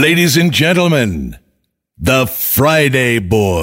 Ladies and gentlemen, the Friday Boy.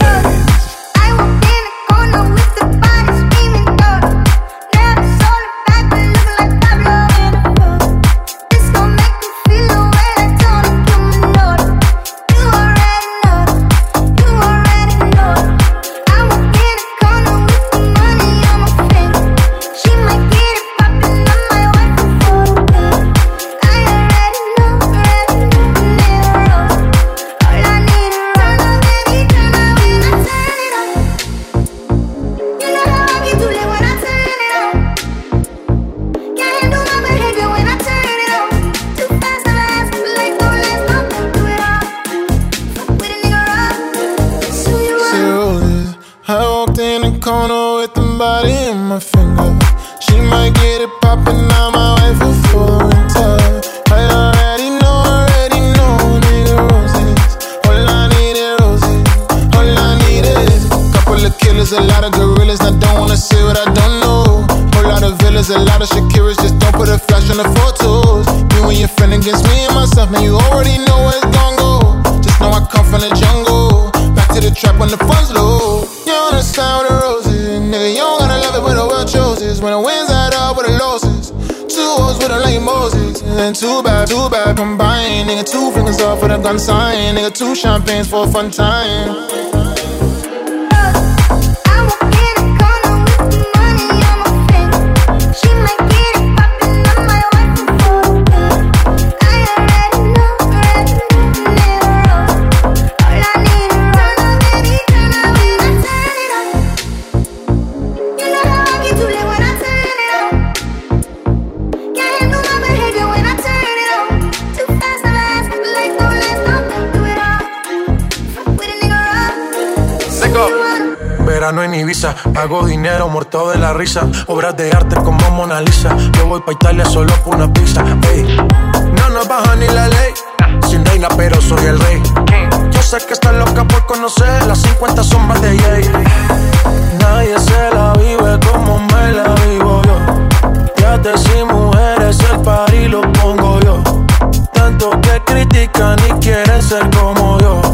Frankenstein. Nigga, two champagnes for a fun time. Lisa. Hago dinero muerto de la risa. Obras de arte como Mona Lisa. Yo voy pa' Italia solo por una pizza. Ey. No nos baja ni la ley. Sin reina, pero soy el rey. Yo sé que está loca por conocer las 50 sombras de Jay. Nadie se la vive como me la vivo yo. Yates y mujeres, el par y lo pongo yo. Tanto que critican y quieren ser como yo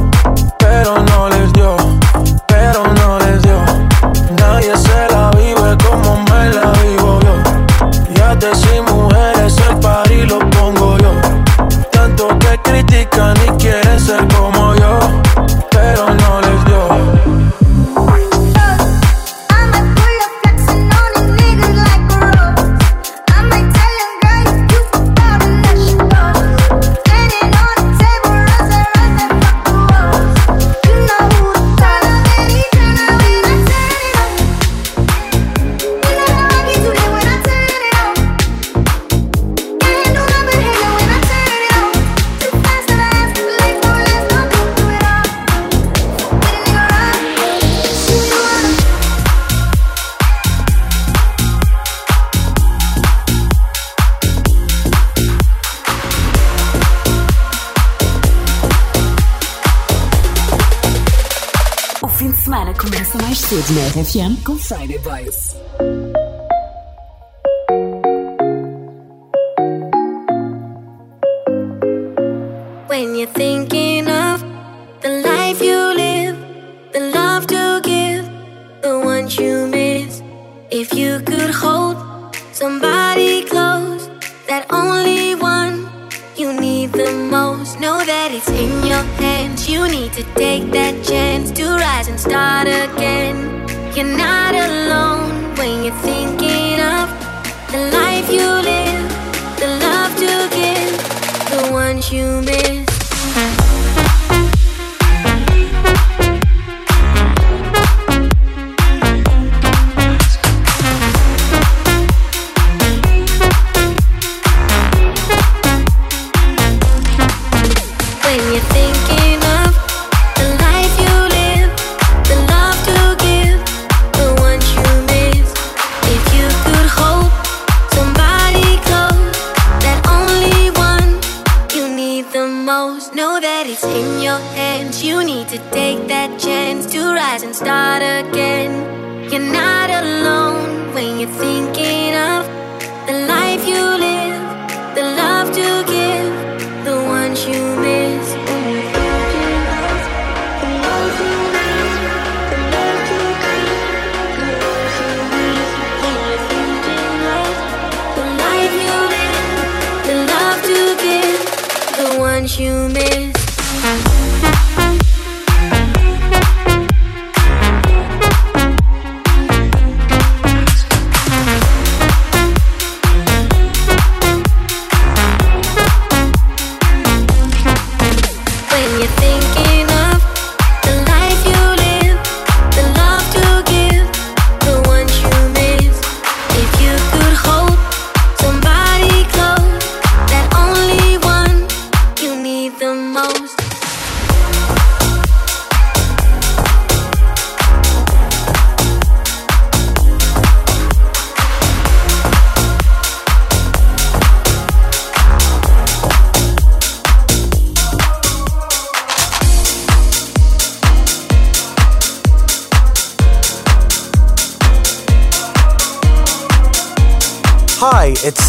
Sud FM com Friday Boys. human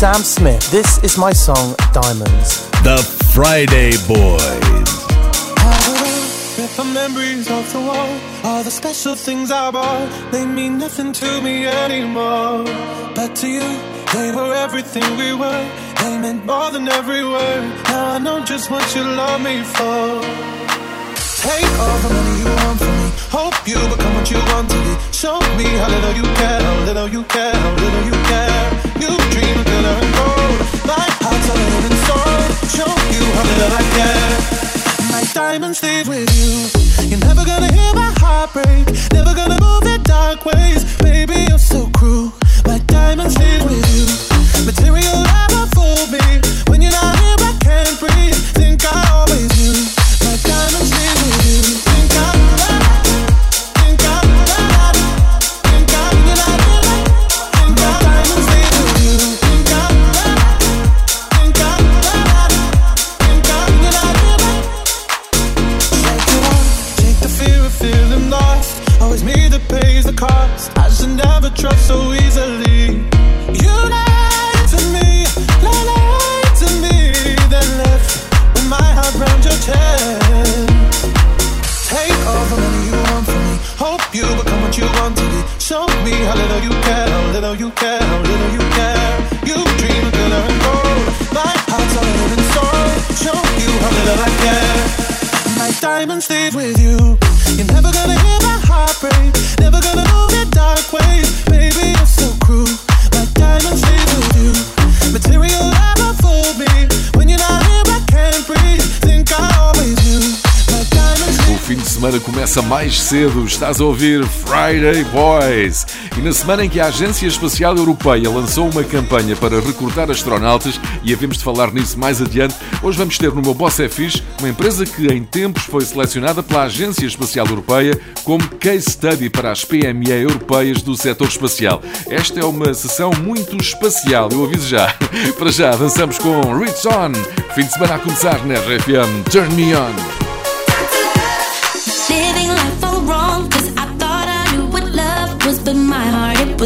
Sam Smith. This is my song Diamonds. The Friday Boys. Rip the memories off the wall. All the special things I bought, they mean nothing to me anymore. But to you, they were everything we were. They meant more than every word. Now I know just what you love me for. Take all the money you want from me. Hope you become what you want to be. Show me how little you care, how little you care, how little you care. You're never gonna hear my heart break. Never gonna move in dark ways. Baby, cedo, estás a ouvir Friday Boys. E na semana em que a Agência Espacial Europeia lançou uma campanha para recrutar astronautas, e havemos de falar nisso mais adiante, hoje vamos ter no meu Boss é uma empresa que em tempos foi selecionada pela Agência Espacial Europeia como case study para as PME europeias do setor espacial. Esta é uma sessão muito espacial, eu aviso já. Para já, avançamos com Rich On. Fim de semana a começar na RFM Turn Me On.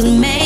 Was made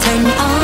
turn me on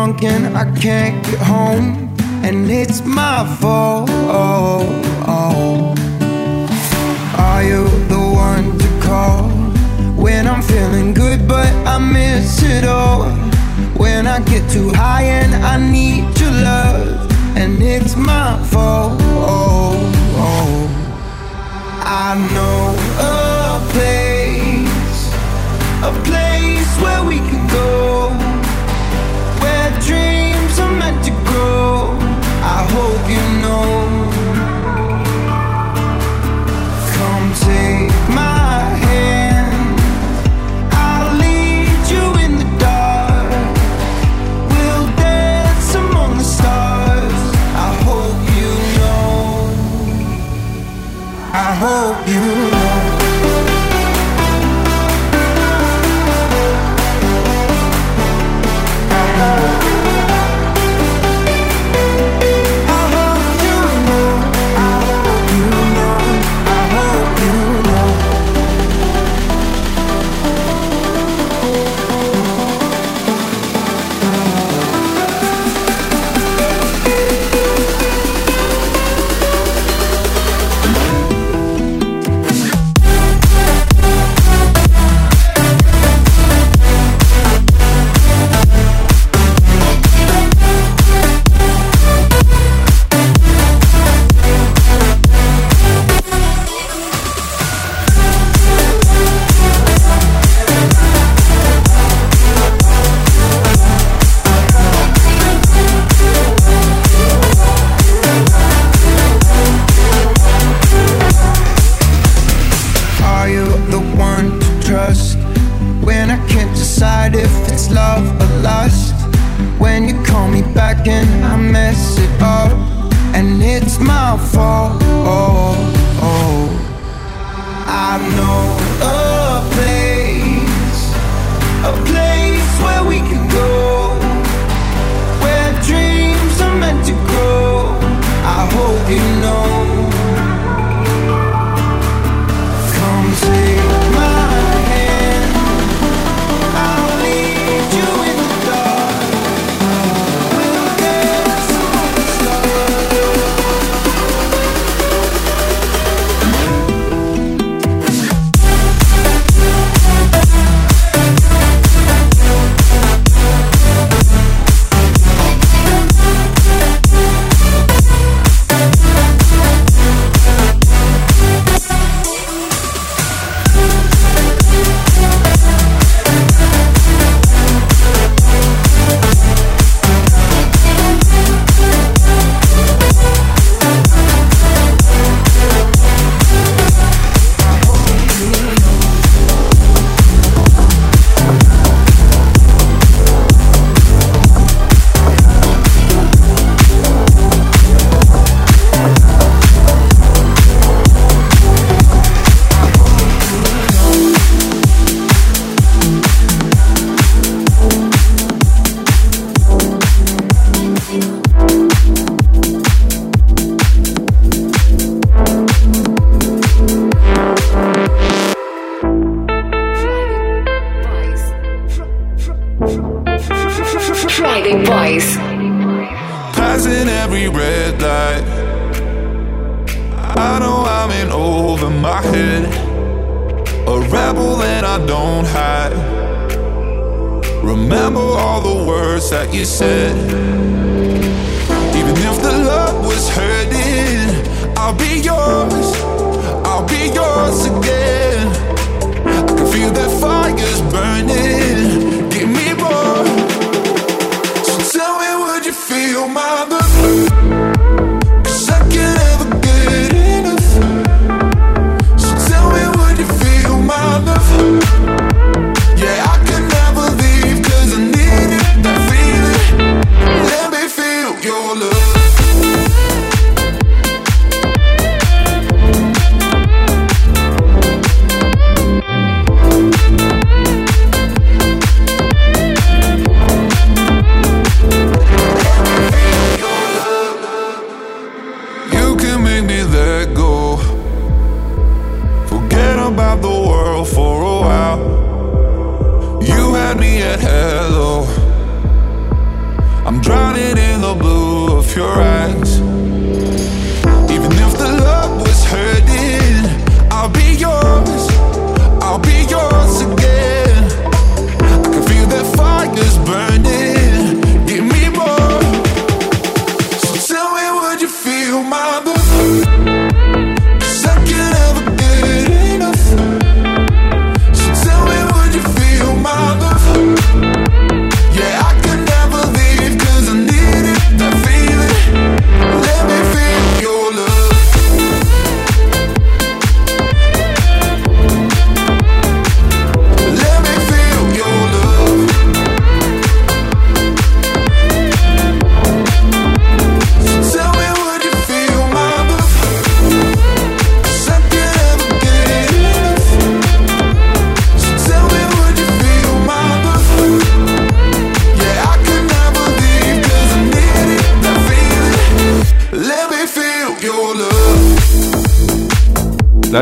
drunk and I can't get home, and it's my fault. Are you the one to call when I'm feeling good, but I miss it all? When I get too high and I need your love, and it's my fault. I know a place, a place where we can go. I hope you you said.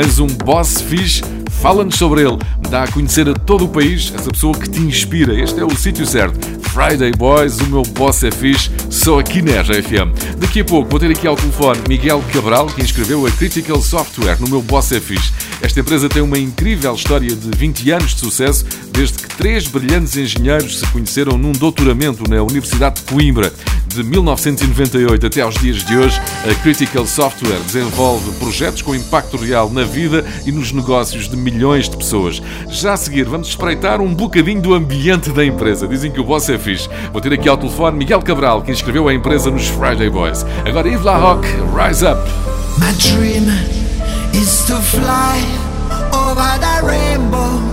Tens um boss fixe? Fala-nos sobre ele. Dá a conhecer a todo o país essa pessoa que te inspira. Este é o sítio certo. Friday Boys, o meu boss é fixe, só aqui na RFM. Daqui a pouco vou ter aqui ao telefone Miguel Cabral, que inscreveu a Critical Software no meu boss é fixe. Esta empresa tem uma incrível história de 20 anos de sucesso, desde que três brilhantes engenheiros se conheceram num doutoramento na Universidade de Coimbra. De 1998 até aos dias de hoje, a Critical Software desenvolve projetos com impacto real na vida e nos negócios de milhões de pessoas. Já a seguir, vamos espreitar um bocadinho do ambiente da empresa. Dizem que o boss é fixe. Vou ter aqui ao telefone Miguel Cabral, que inscreveu a empresa nos Friday Boys. Agora Yves Larocque, Rise Up. My dream is to fly over the rainbow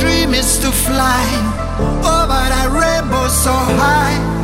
dream is to fly oh, over the rainbow so high.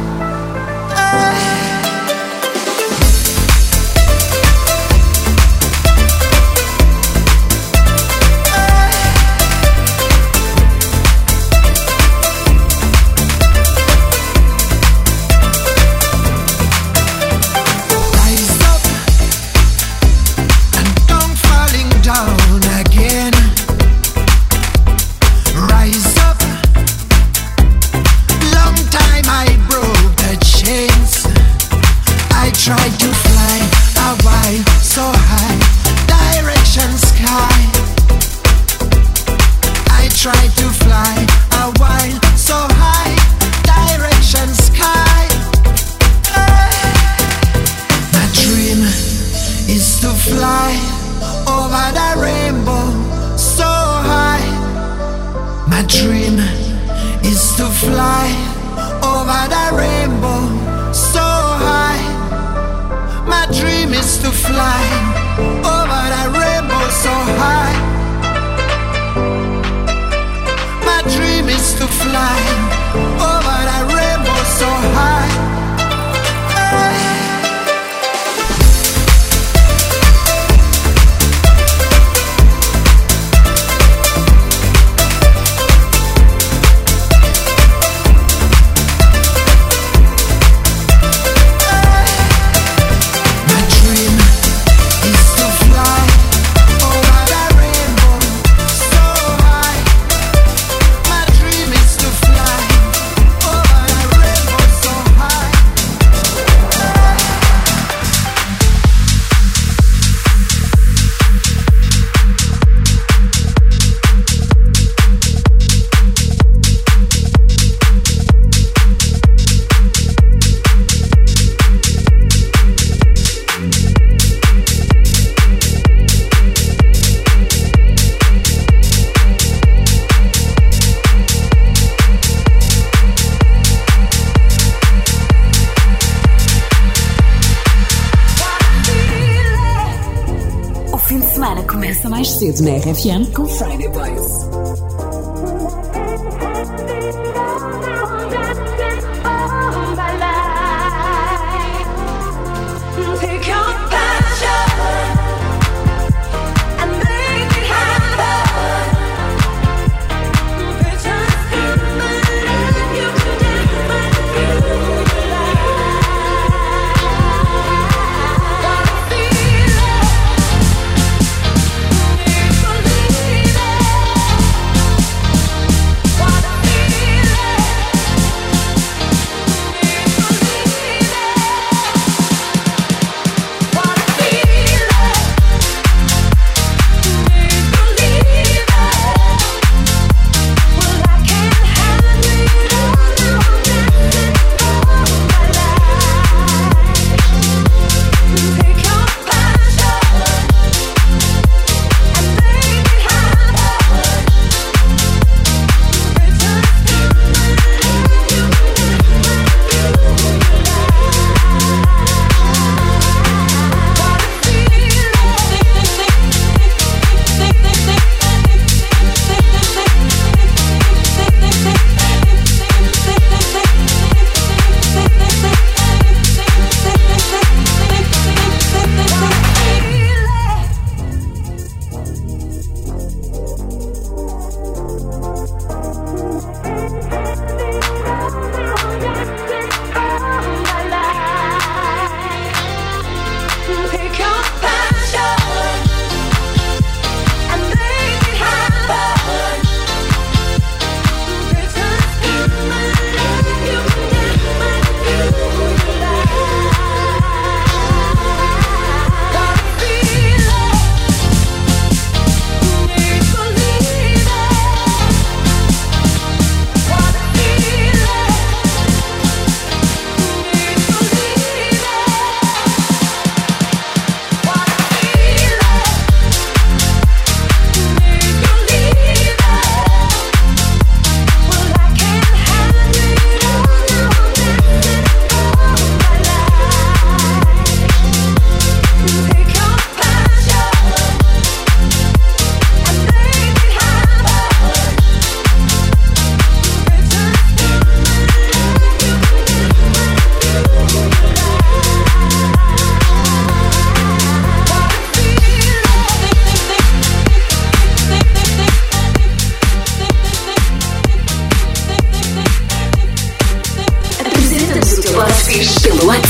cedo na RFM com Friday Boys.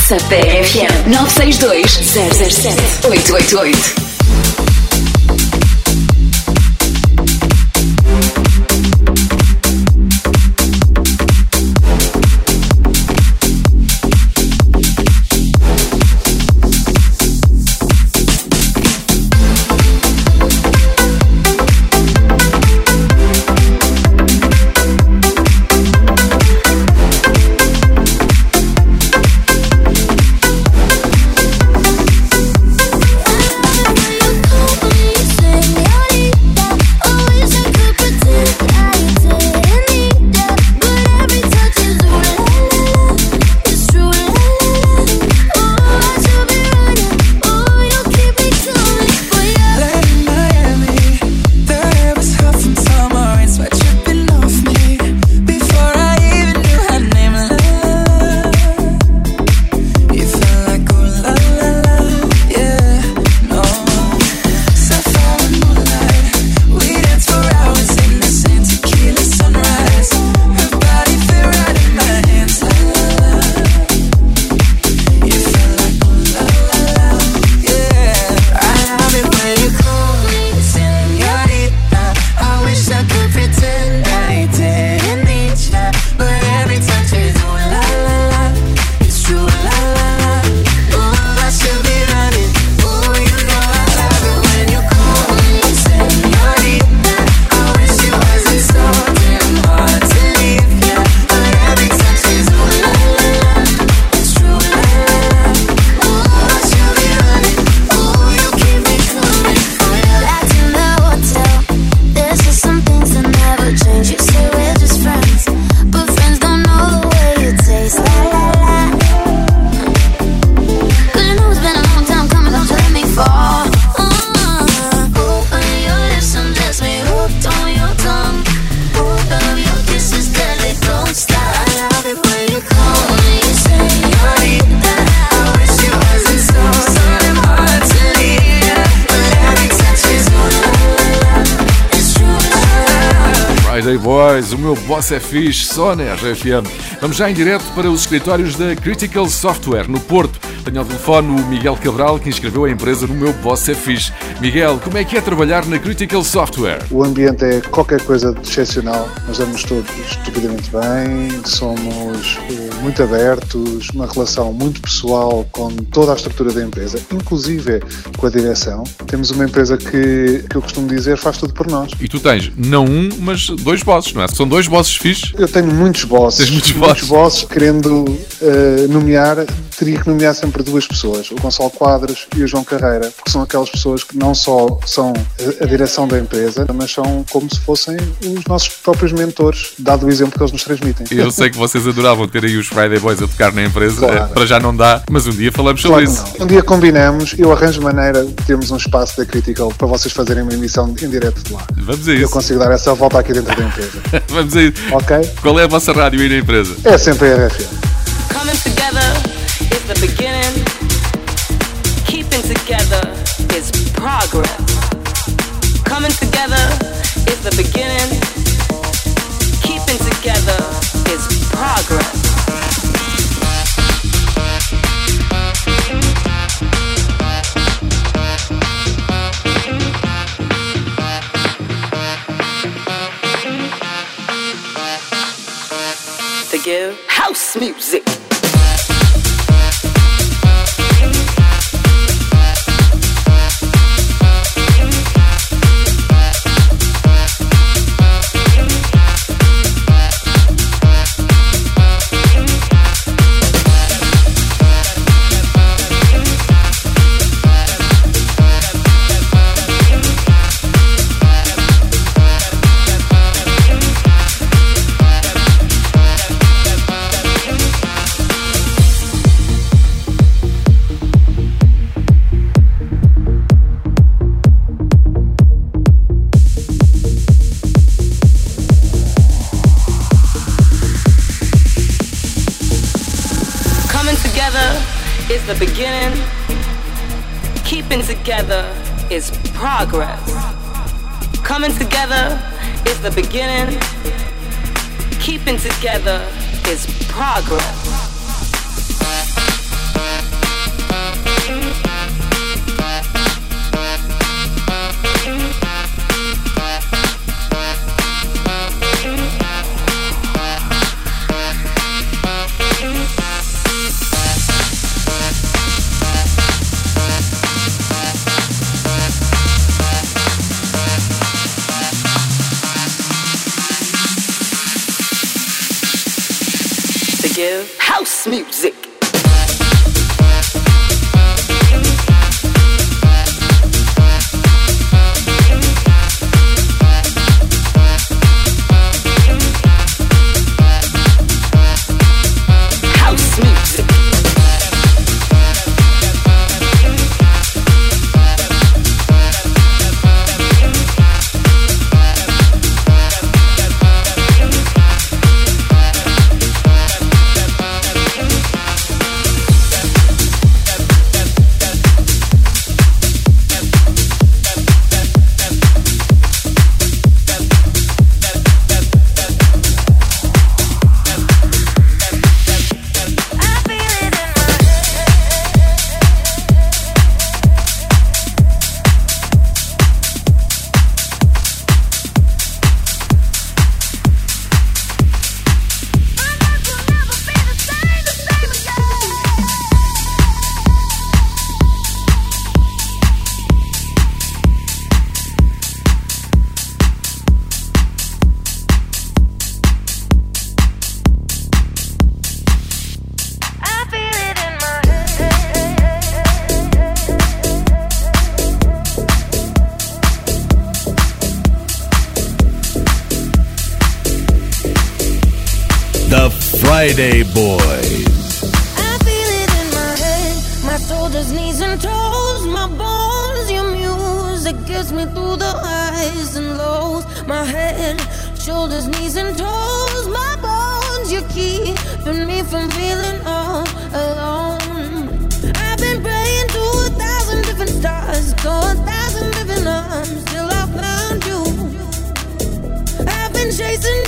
Sapé 962 007 888 Boys, o meu boss é fixe, só na RFM. Vamos já em direto para os escritórios da Critical Software, no Porto. Tenho ao telefone o Miguel Cabral, que inscreveu a empresa no meu boss é fixe. Miguel, como é que é trabalhar na Critical Software? O ambiente é qualquer coisa de excepcional. Nós damos todos estupidamente bem, somos eh, muito abertos, uma relação muito pessoal com toda a estrutura da empresa, inclusive com a direção. Temos uma empresa que, que eu costumo dizer faz tudo por nós. E tu tens não um, mas dois bosses, não é? São dois bosses fixes. Eu tenho muitos bosses. Tens muitos bosses. bosses querendo eh, nomear, teria que nomear sempre duas pessoas, o Gonçalo Quadros e o João Carreira, porque são aquelas pessoas que não só são a, direção da empresa, mas são como se fossem os nossos próprios mentores, dado o exemplo que eles nos transmitem. Eu sei que vocês adoravam ter aí os Friday Boys a tocar na empresa, Claro. eh, para já não dá, mas um dia falamos Claro sobre isso. não. Um dia combinamos, eu arranjo maneira de termos um espaço da Critical para vocês fazerem uma emissão em direto de lá. Vamos a Eu isso. consigo dar essa volta aqui dentro da empresa. Vamos a isso. Ok? Qual é a vossa rádio aí na empresa? É sempre a RFM. Coming together is the beginning. Together is the beginning. Keeping together is progress. To give house music. Coming together is the beginning. Keeping together is progress. Music. Friday Boys. I feel it in my head, my shoulders, knees, and toes, my bones. Your music gets me through the highs and lows. My head, shoulders, knees, and toes, my bones. You're keeping me from feeling all alone. I've been praying to a thousand different stars, to a thousand different arms, till I found you. I've been chasing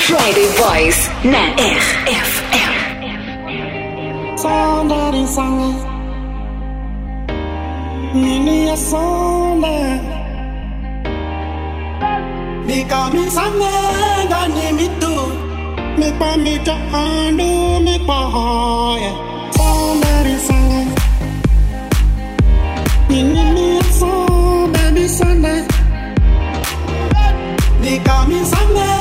Friday Boys na RFM. Saudade sana, nini sana, di kami sana gani mitu, me pa mi ta me pa hoya. Saudade sana, nini sana, baby sana, di.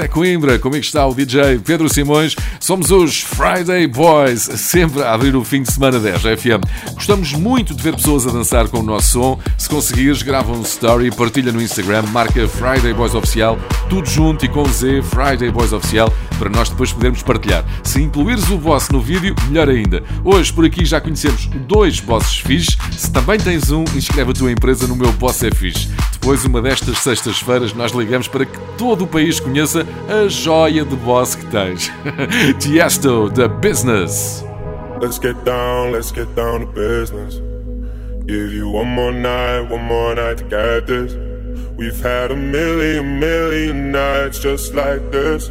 José Coimbra, comigo está o DJ Pedro Simões. Somos os Friday Boys, sempre a abrir o fim de semana 10 FM. Gostamos muito de ver pessoas a dançar com o nosso som. Se conseguires, grava um story, partilha no Instagram, marca Friday Boys Oficial, tudo junto e com Z, Friday Boys Oficial, para nós depois podermos partilhar. Se incluires o boss no vídeo, melhor ainda. Hoje por aqui já conhecemos dois bosses fixes. Se também tens um, inscreve a tua empresa no meu Boss é Fixe. Depois, uma destas sextas-feiras, nós ligamos para que todo o país conheça a joia de boss que tens. Tiesto, The Business. Let's get down, let's get down to business. Give you one more night, one more night to get this. We've had a million, million nights just like this.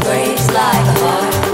breaks like a heart.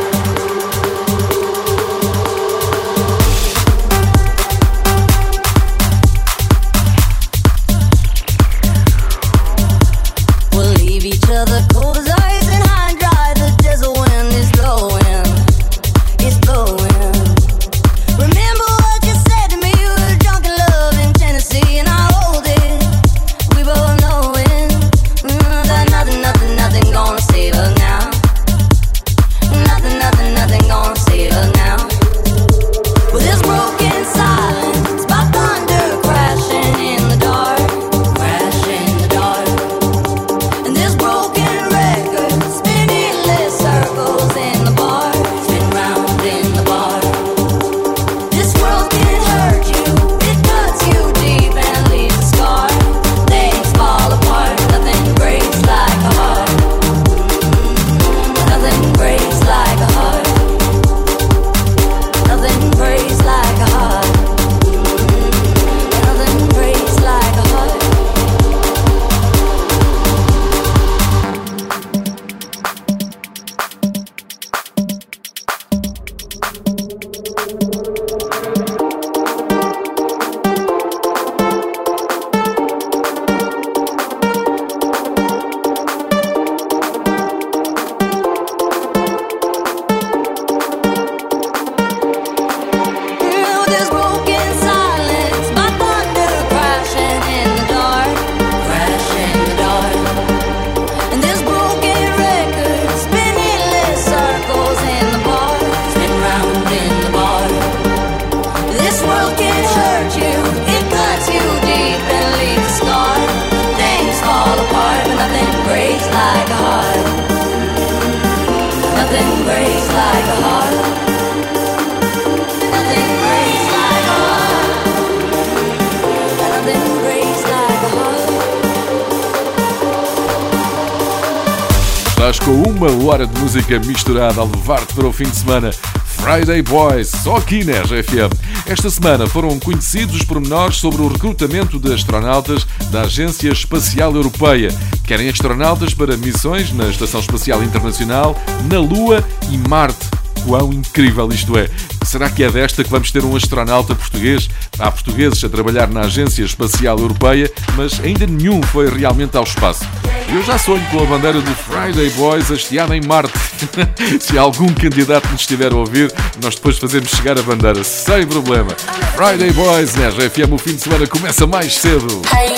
Hora de música misturada a levar-te para o fim de semana. Friday Boys, só aqui na RFM. Esta semana foram conhecidos os pormenores sobre o recrutamento de astronautas da Agência Espacial Europeia. Querem astronautas para missões na Estação Espacial Internacional, na Lua e Marte. Quão incrível isto é! Será que é desta que vamos ter um astronauta português? Há portugueses a trabalhar na Agência Espacial Europeia, mas ainda nenhum foi realmente ao espaço. Eu já sonho com a bandeira de Friday Boys hasteada em Marte. Se algum candidato nos estiver a ouvir, nós depois fazemos chegar a bandeira sem problema. Friday Boys na RFM, o fim de semana começa mais cedo. Hey,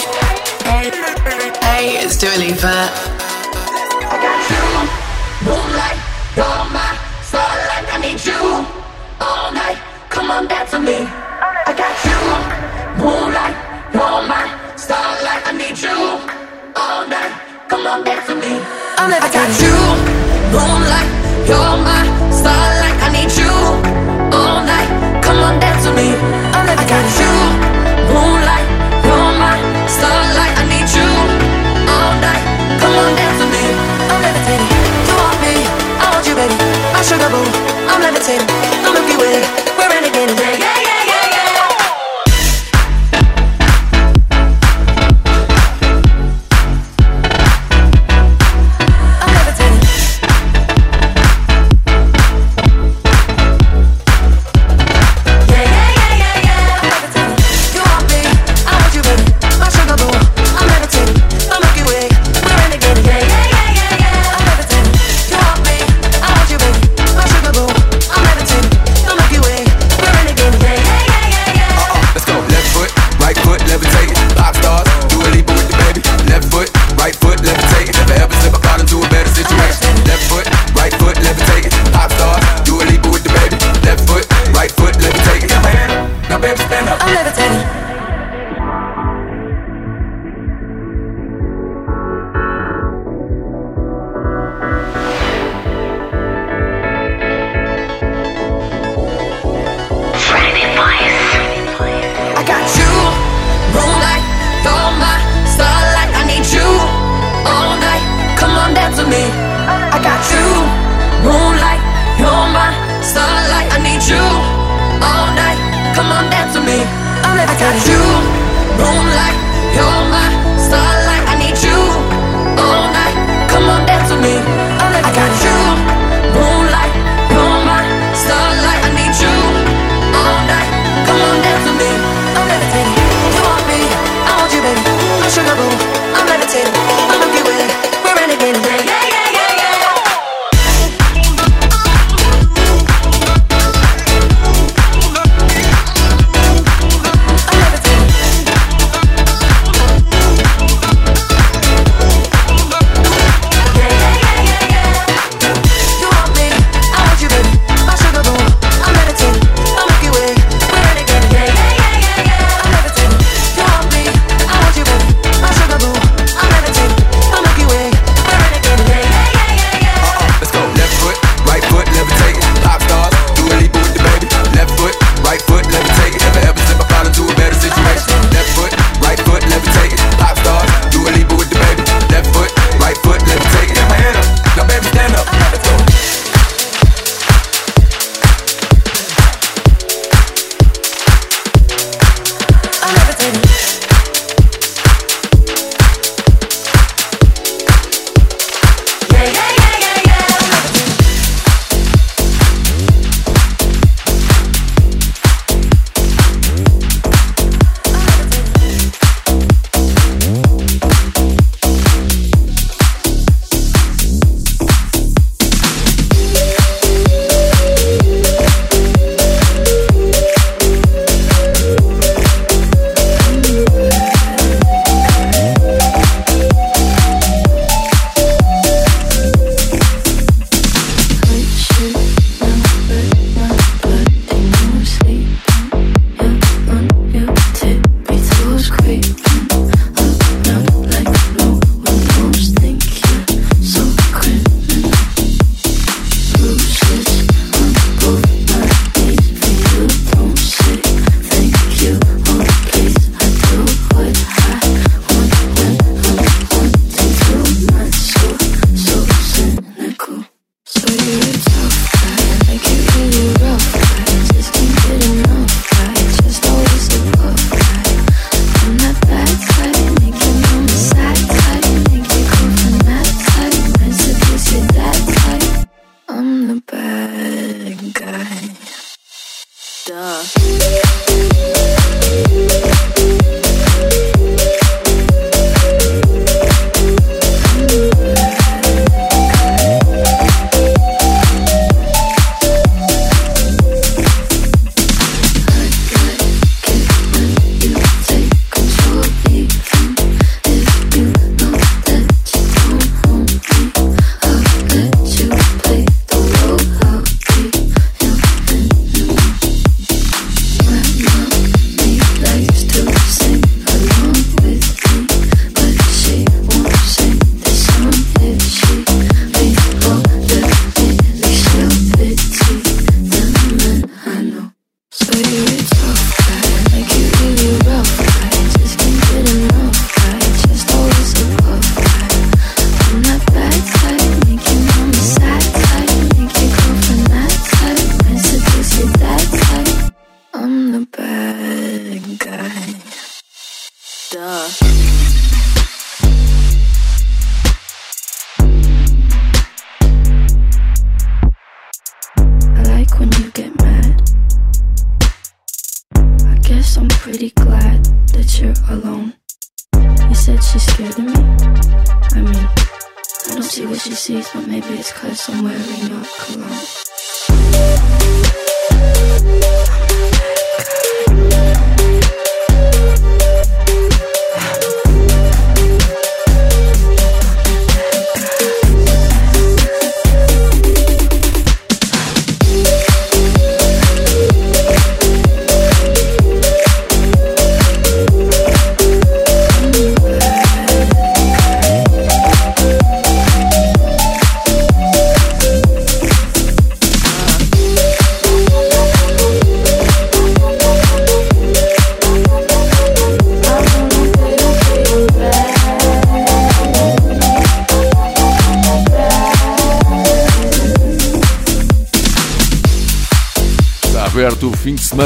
hey, hey, it's Dua. Moonlight, starlight, I need you all night. Never got you, moonlight. You're my starlight. I need you all night. Come on, dance with me. I got you, moonlight. Summer.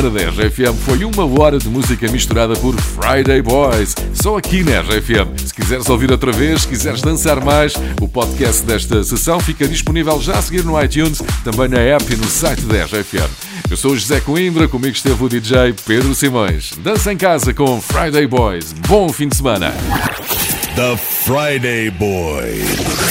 Semana da RFM. Foi uma hora de música misturada por Friday Boys. Só aqui na RFM. Se quiseres ouvir outra vez, se quiseres dançar mais, o podcast desta sessão fica disponível já a seguir no iTunes, também na app e no site da RFM. Eu sou o José Coimbra, comigo esteve o DJ Pedro Simões. Dança em casa com Friday Boys. Bom fim de semana. The Friday Boys.